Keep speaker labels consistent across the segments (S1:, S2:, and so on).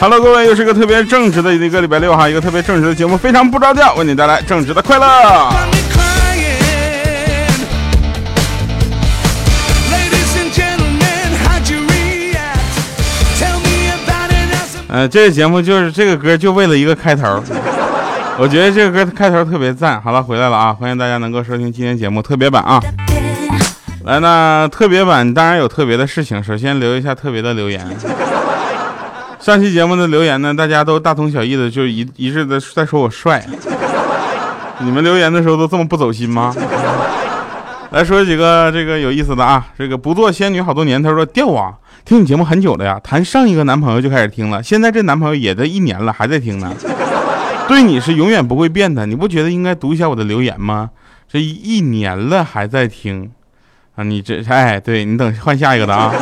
S1: Hello，各位，又是一个特别正直的一个礼拜六哈，一个特别正直的节目，非常不着调，为你带来正直的快乐。呃，这个节目就是这个歌，就为了一个开头。我觉得这个歌开头特别赞。好了，回来了啊！欢迎大家能够收听今天节目特别版啊。来，那特别版当然有特别的事情，首先留一下特别的留言。上期节目的留言呢，大家都大同小异的，就一一致的在说我帅。你们留言的时候都这么不走心吗？来说几个这个有意思的啊，这个不做仙女好多年，他说掉啊。听你节目很久了呀，谈上一个男朋友就开始听了，现在这男朋友也这一年了，还在听呢。对你是永远不会变的，你不觉得应该读一下我的留言吗？这一年了还在听啊？你这哎，对你等换下一个的啊。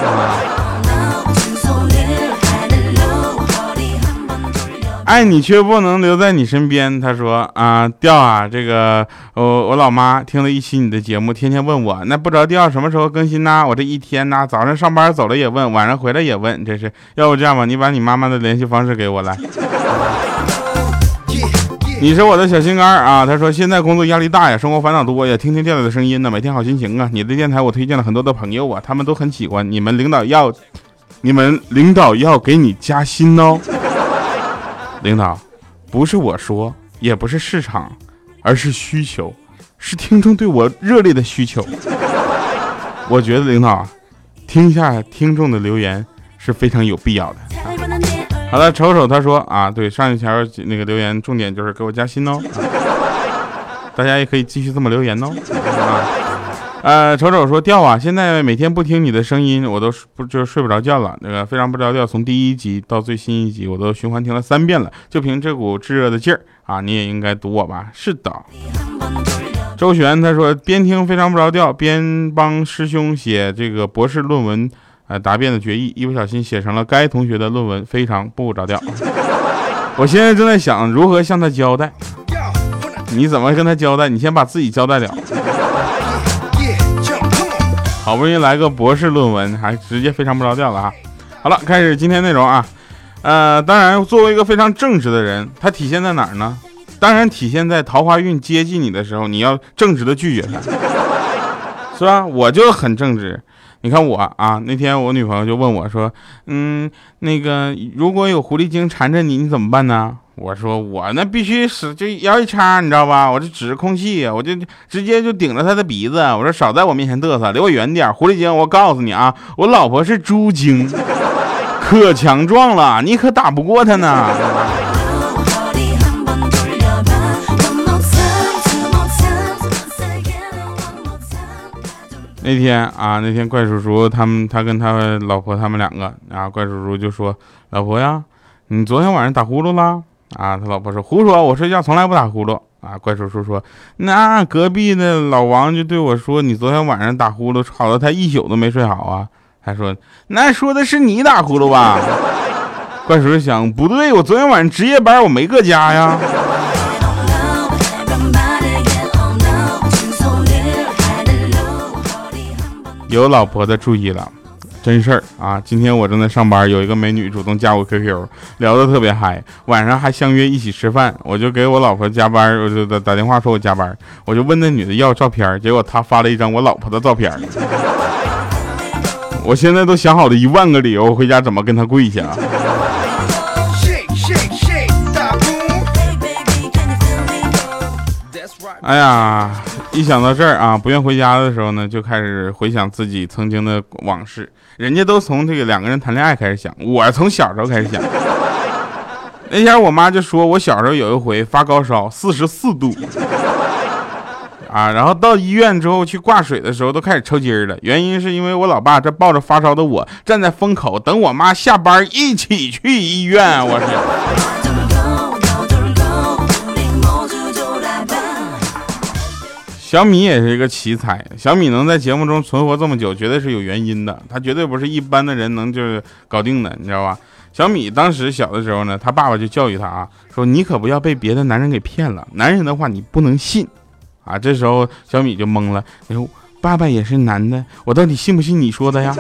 S1: 爱你却不能留在你身边。他说啊，调啊，这个我我老妈听了一期你的节目，天天问我，那不着调什么时候更新呢？我这一天呢，早上上班走了也问，晚上回来也问，这是要不这样吧？你把你妈妈的联系方式给我来。你是我的小心肝啊。他说现在工作压力大呀，生活烦恼多呀，听听调调的声音呢，每天好心情啊。你的电台我推荐了很多的朋友啊，他们都很喜欢。你们领导要，你们领导要给你加薪哦。领导，不是我说，也不是市场，而是需求，是听众对我热烈的需求。我觉得领导，听一下听众的留言是非常有必要的。好了，瞅瞅他说啊，对上一条那个留言重点就是给我加薪哦，大家也可以继续这么留言哦。啊 呃，瞅瞅说调啊，现在每天不听你的声音，我都不就睡不着觉了。那个非常不着调，从第一集到最新一集，我都循环听了三遍了。就凭这股炙热的劲儿啊，你也应该读我吧？是的。周璇他说边听非常不着调，边帮师兄写这个博士论文，呃，答辩的决议，一不小心写成了该同学的论文，非常不着调。我现在正在想如何向他交代。你怎么跟他交代？你先把自己交代了。好不容易来个博士论文，还直接非常不着调了啊！好了，开始今天内容啊。呃，当然，作为一个非常正直的人，他体现在哪儿呢？当然体现在桃花运接近你的时候，你要正直的拒绝他，是吧？我就很正直。你看我啊，那天我女朋友就问我说：“嗯，那个如果有狐狸精缠着你，你怎么办呢？”我说我那必须使就摇一叉，你知道吧？我这指着空气，我就直接就顶着他的鼻子。我说少在我面前嘚瑟，离我远点。狐狸精，我告诉你啊，我老婆是猪精，可强壮了，你可打不过她呢。那天啊，那天怪叔叔他们，他跟他老婆他们两个啊，怪叔叔就说：“老婆呀，你昨天晚上打呼噜了？”啊，他老婆说胡说，我睡觉从来不打呼噜。啊，怪叔叔说，那隔壁的老王就对我说，你昨天晚上打呼噜，吵得他一宿都没睡好啊。他说，那说的是你打呼噜吧？怪叔叔想，不对，我昨天晚上值夜班，我没搁家呀。有老婆的注意了。真事儿啊！今天我正在上班，有一个美女主动加我 QQ，聊得特别嗨，晚上还相约一起吃饭。我就给我老婆加班，我就打打电话说我加班，我就问那女的要照片，结果她发了一张我老婆的照片。我现在都想好了一万个理由，回家怎么跟她跪下。哎呀，一想到这儿啊，不愿回家的时候呢，就开始回想自己曾经的往事。人家都从这个两个人谈恋爱开始想，我从小时候开始想。那天我妈就说我小时候有一回发高烧四十四度，啊，然后到医院之后去挂水的时候都开始抽筋了，原因是因为我老爸这抱着发烧的我站在风口等我妈下班一起去医院，我是。小米也是一个奇才，小米能在节目中存活这么久，绝对是有原因的。他绝对不是一般的人能就是搞定的，你知道吧？小米当时小的时候呢，他爸爸就教育他啊，说你可不要被别的男人给骗了，男人的话你不能信啊。这时候小米就懵了，你说爸爸也是男的，我到底信不信你说的呀？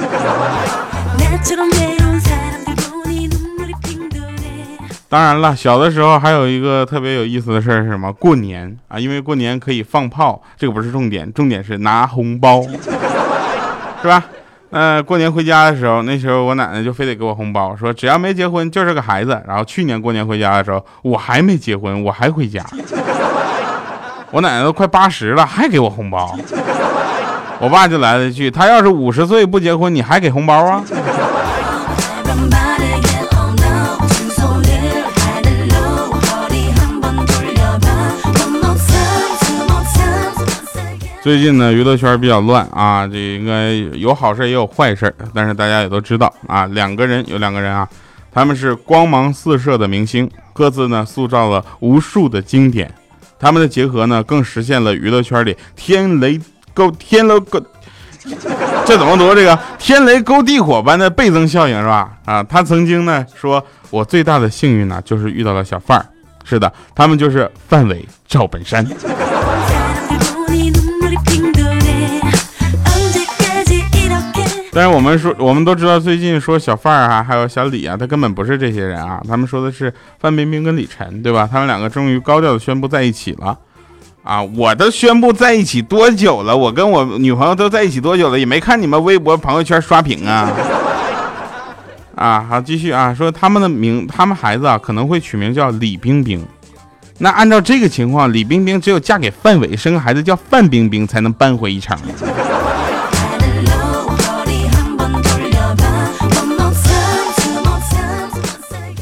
S1: 当然了，小的时候还有一个特别有意思的事儿是什么？过年啊，因为过年可以放炮，这个不是重点，重点是拿红包，是吧？呃，过年回家的时候，那时候我奶奶就非得给我红包，说只要没结婚就是个孩子。然后去年过年回家的时候，我还没结婚，我还回家，我奶奶都快八十了，还给我红包。我爸就来了一句：“他要是五十岁不结婚，你还给红包啊？”最近呢，娱乐圈比较乱啊，这应该有好事也有坏事，但是大家也都知道啊，两个人有两个人啊，他们是光芒四射的明星，各自呢塑造了无数的经典，他们的结合呢更实现了娱乐圈里天雷勾天雷勾，这怎么读？这个天雷勾地火般的倍增效应是吧？啊，他曾经呢说，我最大的幸运呢就是遇到了小范儿，是的，他们就是范伟、赵本山。但是我们说，我们都知道，最近说小范儿啊，还有小李啊，他根本不是这些人啊。他们说的是范冰冰跟李晨，对吧？他们两个终于高调的宣布在一起了啊！我都宣布在一起多久了？我跟我女朋友都在一起多久了？也没看你们微博朋友圈刷屏啊！啊，好，继续啊，说他们的名，他们孩子啊可能会取名叫李冰冰。那按照这个情况，李冰冰只有嫁给范伟，生个孩子叫范冰冰，才能扳回一城。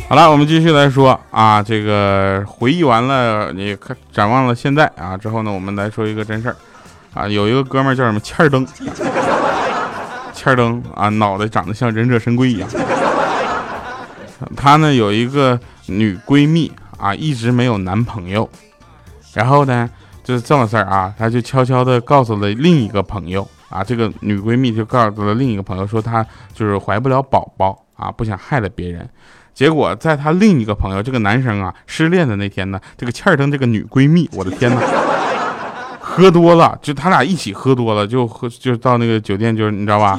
S1: 好了，我们继续来说啊，这个回忆完了，你看展望了现在啊，之后呢，我们来说一个真事儿。啊，有一个哥们儿叫什么？欠儿登，欠儿登啊，脑袋长得像忍者神龟一样，他呢有一个女闺蜜啊，一直没有男朋友，然后呢就是这么事儿啊，他就悄悄的告诉了另一个朋友。啊，这个女闺蜜就告诉了另一个朋友说，她就是怀不了宝宝啊，不想害了别人。结果在他另一个朋友这个男生啊失恋的那天呢，这个欠儿登这个女闺蜜，我的天哪，喝多了，就他俩一起喝多了，就喝就到那个酒店，就是你知道吧？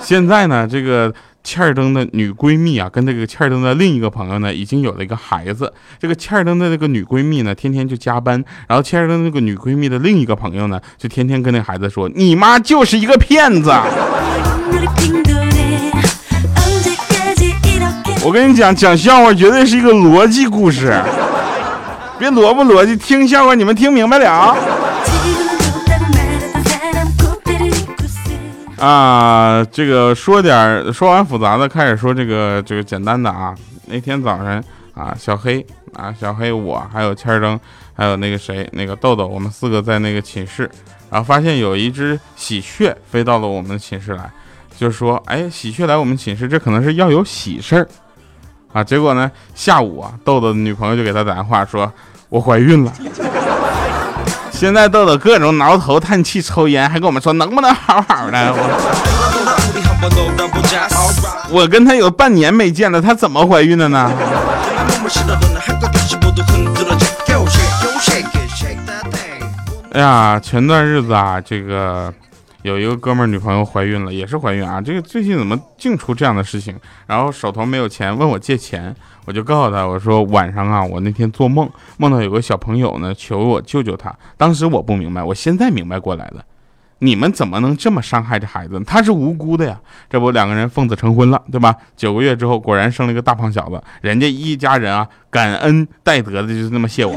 S1: 现在呢，这个欠儿登的女闺蜜啊，跟这个欠儿登的另一个朋友呢，已经有了一个孩子。这个欠儿登的那个女闺蜜呢，天天就加班，然后欠儿登那个女闺蜜的另一个朋友呢，就天天跟那孩子说：“你妈就是一个骗子。”我跟你讲，讲笑话绝对是一个逻辑故事，别逻不逻辑，听笑话你们听明白了啊？这个说点说完复杂的，开始说这个这个简单的啊。那天早上啊，小黑啊，小黑我还有千儿灯，还有那个谁那个豆豆，我们四个在那个寝室，然后发现有一只喜鹊飞到了我们寝室来，就说：“哎，喜鹊来我们寝室，这可能是要有喜事儿。”啊，结果呢？下午啊，豆豆的女朋友就给他打电话说：“我怀孕了。”现在豆豆各种挠头、叹气、抽烟，还跟我们说能不能好好的？我跟他有半年没见了，他怎么怀孕的呢？哎呀，前段日子啊，这个。有一个哥们儿女朋友怀孕了，也是怀孕啊。这个最近怎么净出这样的事情？然后手头没有钱，问我借钱，我就告诉他，我说晚上啊，我那天做梦，梦到有个小朋友呢，求我救救他。当时我不明白，我现在明白过来了，你们怎么能这么伤害这孩子？他是无辜的呀。这不两个人奉子成婚了，对吧？九个月之后，果然生了一个大胖小子。人家一家人啊，感恩戴德的，就是那么谢我。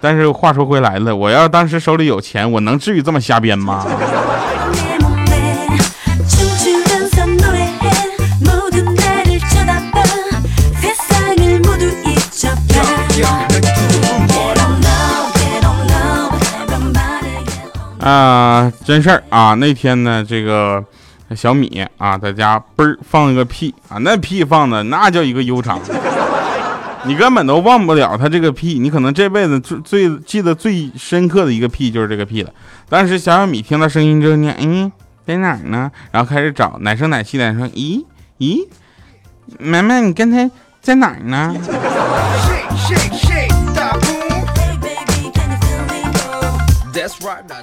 S1: 但是话说回来了，我要当时手里有钱，我能至于这么瞎编吗？啊，真事儿啊！那天呢，这个小米啊，在家嘣儿放了个屁啊，那屁放的那叫一个悠长。你根本都忘不了他这个屁，你可能这辈子最最记得最深刻的一个屁就是这个屁了。当时小小米听到声音之后呢，嗯，在哪儿呢？然后开始找，奶声奶气的说，咦咦，妹妹，你刚才在哪儿呢？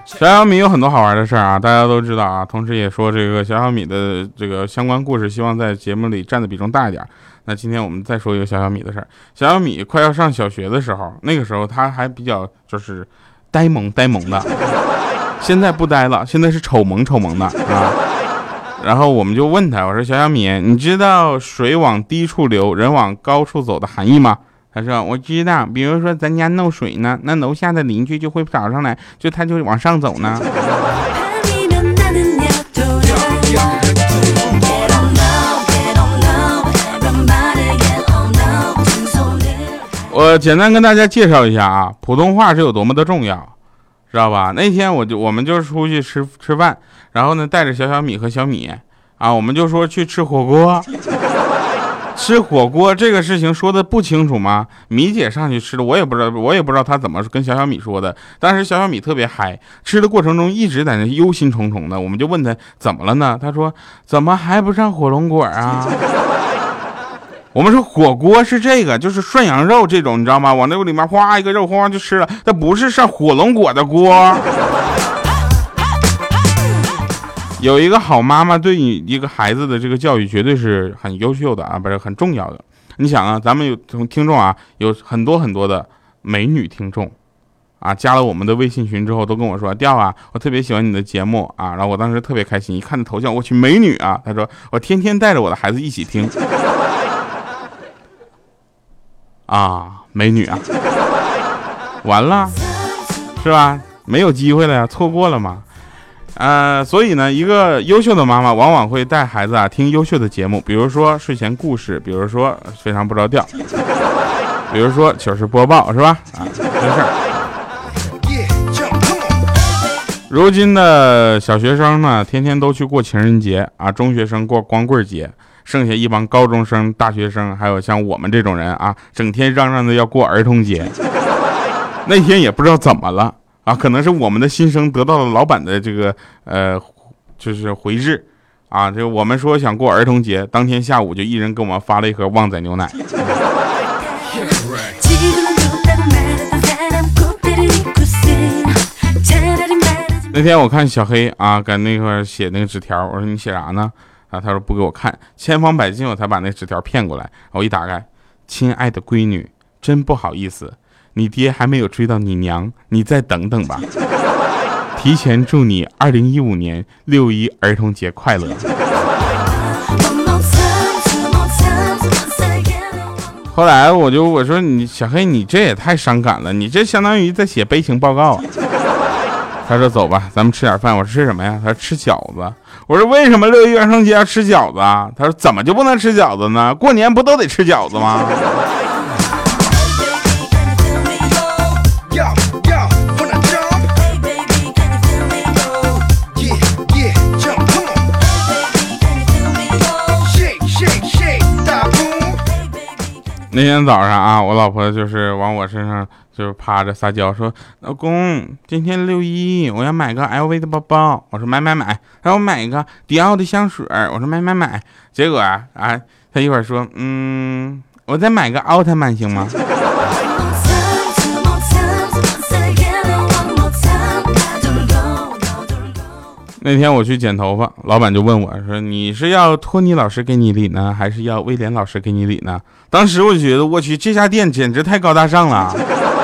S1: 小小米有很多好玩的事儿啊，大家都知道啊。同时也说这个小小米的这个相关故事，希望在节目里占的比重大一点。那今天我们再说一个小小米的事儿。小小米快要上小学的时候，那个时候他还比较就是呆萌呆萌的，现在不呆了，现在是丑萌丑萌的啊。然后我们就问他，我说小小米，你知道水往低处流，人往高处走的含义吗？他说我知道，比如说咱家漏水呢，那楼下的邻居就会找上来，就他就往上走呢。我简单跟大家介绍一下啊，普通话是有多么的重要，知道吧？那天我就我们就出去吃吃饭，然后呢带着小小米和小米啊，我们就说去吃火锅。吃火锅这个事情说的不清楚吗？米姐上去吃的，我也不知道，我也不知道她怎么跟小小米说的。当时小小米特别嗨，吃的过程中一直在那忧心忡忡的。我们就问他怎么了呢？他说怎么还不上火龙果啊？我们说火锅是这个，就是涮羊肉这种，你知道吗？往那个里面哗一个肉哗就吃了，那不是上火龙果的锅。有一个好妈妈对你一个孩子的这个教育绝对是很优秀的啊，不是很重要的。你想啊，咱们有听众啊，有很多很多的美女听众啊，加了我们的微信群之后都跟我说：“调啊，我特别喜欢你的节目啊。”然后我当时特别开心，一看那头像，我去美女啊！他说我天天带着我的孩子一起听啊，美女啊，完了是吧？没有机会了呀，错过了嘛？呃，所以呢，一个优秀的妈妈往往会带孩子啊听优秀的节目，比如说睡前故事，比如说非常不着调，比如说糗事播报，是吧？啊，没事儿。如今的小学生呢，天天都去过情人节啊，中学生过光棍节，剩下一帮高中生、大学生，还有像我们这种人啊，整天嚷嚷着要过儿童节。那天也不知道怎么了。啊，可能是我们的新生得到了老板的这个呃，就是回执啊。就我们说想过儿童节，当天下午就一人给我们发了一盒旺仔牛奶。那天我看小黑啊，搁那块写那个纸条，我说你写啥呢？啊，他说不给我看，千方百计我才把那纸条骗过来。我一打开，亲爱的闺女，真不好意思。你爹还没有追到你娘，你再等等吧。提前祝你二零一五年六一儿童节快乐。后来我就我说你小黑你这也太伤感了，你这相当于在写悲情报告。他说走吧，咱们吃点饭。我说吃什么呀？他说吃饺子。我说为什么六一儿童节要吃饺子啊？他说怎么就不能吃饺子呢？过年不都得吃饺子吗？那天早上啊，我老婆就是往我身上就是趴着撒娇，说：“老公，今天六一，我要买个 LV 的包包。”我说：“买买买。”然后买一个迪奥的香水。我说：“买买买。”结果啊啊，他一会儿说：“嗯，我再买个奥特曼行吗？” 那天我去剪头发，老板就问我说：“你是要托尼老师给你理呢，还是要威廉老师给你理呢？”当时我就觉得，我去，这家店简直太高大上了，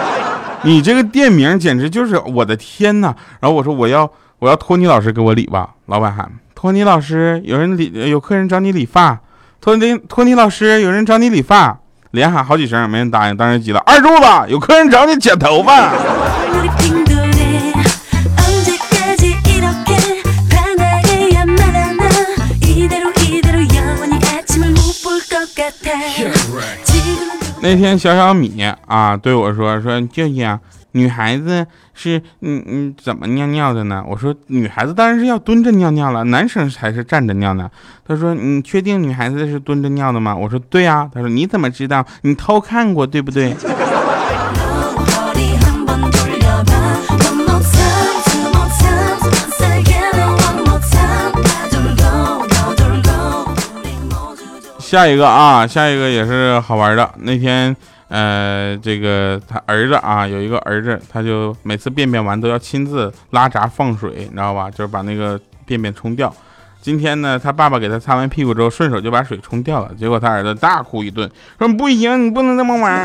S1: 你这个店名简直就是我的天呐！然后我说：“我要，我要托尼老师给我理吧。”老板喊：“托尼老师，有人理，有客人找你理发。”托尼，托尼老师，有人找你理发。连喊好几声，没人答应。当时急了：“二柱子，有客人找你剪头发。”那天小小米啊对我说说舅舅，女孩子是嗯嗯怎么尿尿的呢？我说女孩子当然是要蹲着尿尿了，男生才是站着尿呢。他说你确定女孩子是蹲着尿的吗？我说对啊。他说你怎么知道？你偷看过对不对？下一个啊，下一个也是好玩的。那天呃，这个他儿子啊，有一个儿子，他就每次便便完都要亲自拉闸放水，你知道吧？就是把那个便便冲掉。今天呢，他爸爸给他擦完屁股之后，顺手就把水冲掉了。结果他儿子大哭一顿，说不行，你不能这么玩。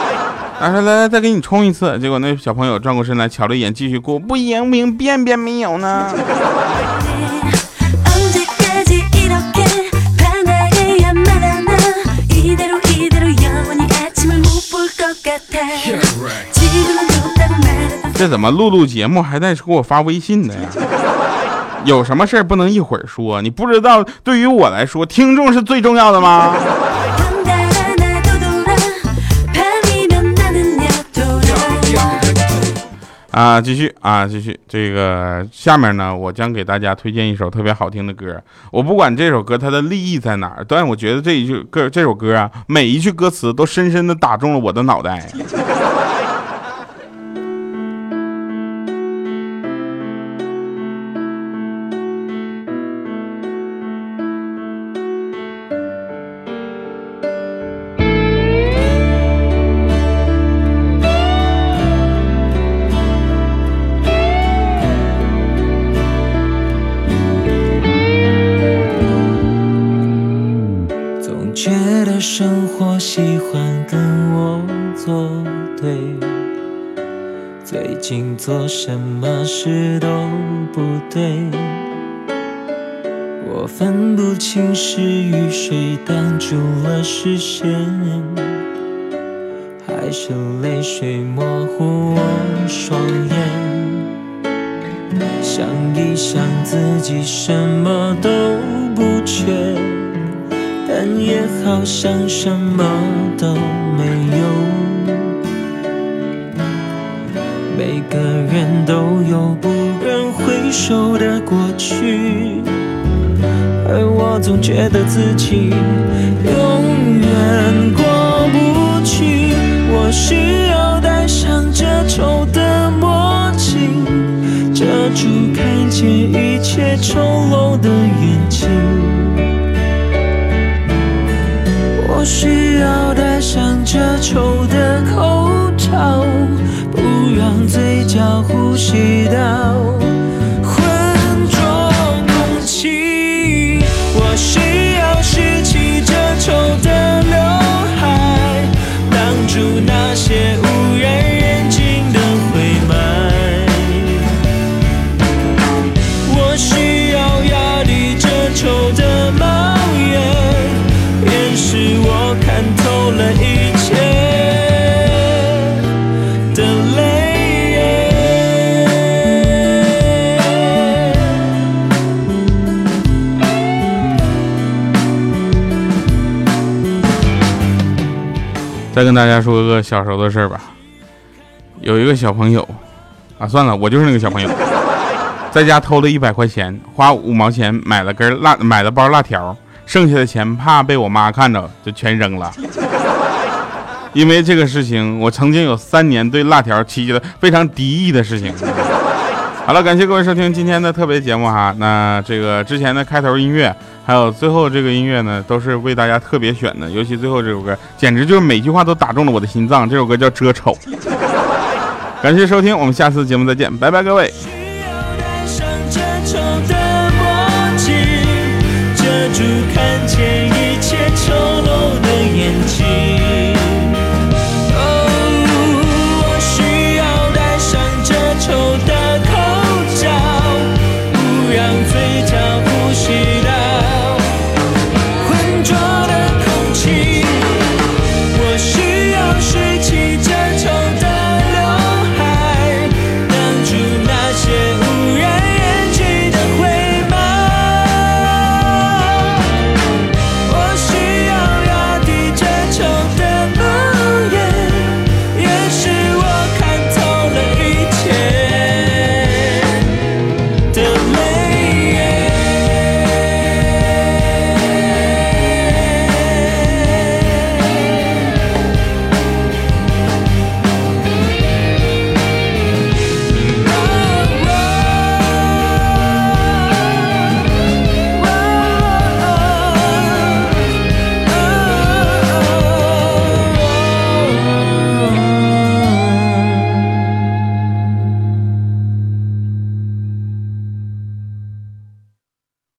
S1: 他说来来，再给你冲一次。结果那小朋友转过身来，瞧了一眼，继续哭，不行不行，便便没有呢。这怎么录录节目还在给我发微信呢呀？有什么事儿不能一会儿说？你不知道，对于我来说，听众是最重要的吗？啊，继续啊，继续。这个下面呢，我将给大家推荐一首特别好听的歌。我不管这首歌它的立意在哪儿，但我觉得这一句歌，这首歌啊，每一句歌词都深深的打中了我的脑袋。
S2: 生活喜欢跟我作对，最近做什么事都不对，我分不清是雨水挡住了视线，还是泪水模糊我双眼。想一想自己什么都不缺，也好像什么都没有。每个人都有不忍回首的过去，而我总觉得自己永远过不去。我需要戴上这丑的墨镜，遮住看见一切丑陋的眼睛。需要戴上遮丑的口罩。不让嘴角呼吸到。
S1: 再跟大家说个小时候的事儿吧。有一个小朋友，啊，算了，我就是那个小朋友，在家偷了一百块钱，花五毛钱买了根辣，买了包辣条，剩下的钱怕被我妈看着，就全扔了。因为这个事情，我曾经有三年对辣条起了非常敌意的事情。好了，感谢各位收听今天的特别节目哈。那这个之前的开头音乐，还有最后这个音乐呢，都是为大家特别选的。尤其最后这首歌，简直就是每句话都打中了我的心脏。这首歌叫《遮丑》。感谢收听，我们下次节目再见，拜拜，各位。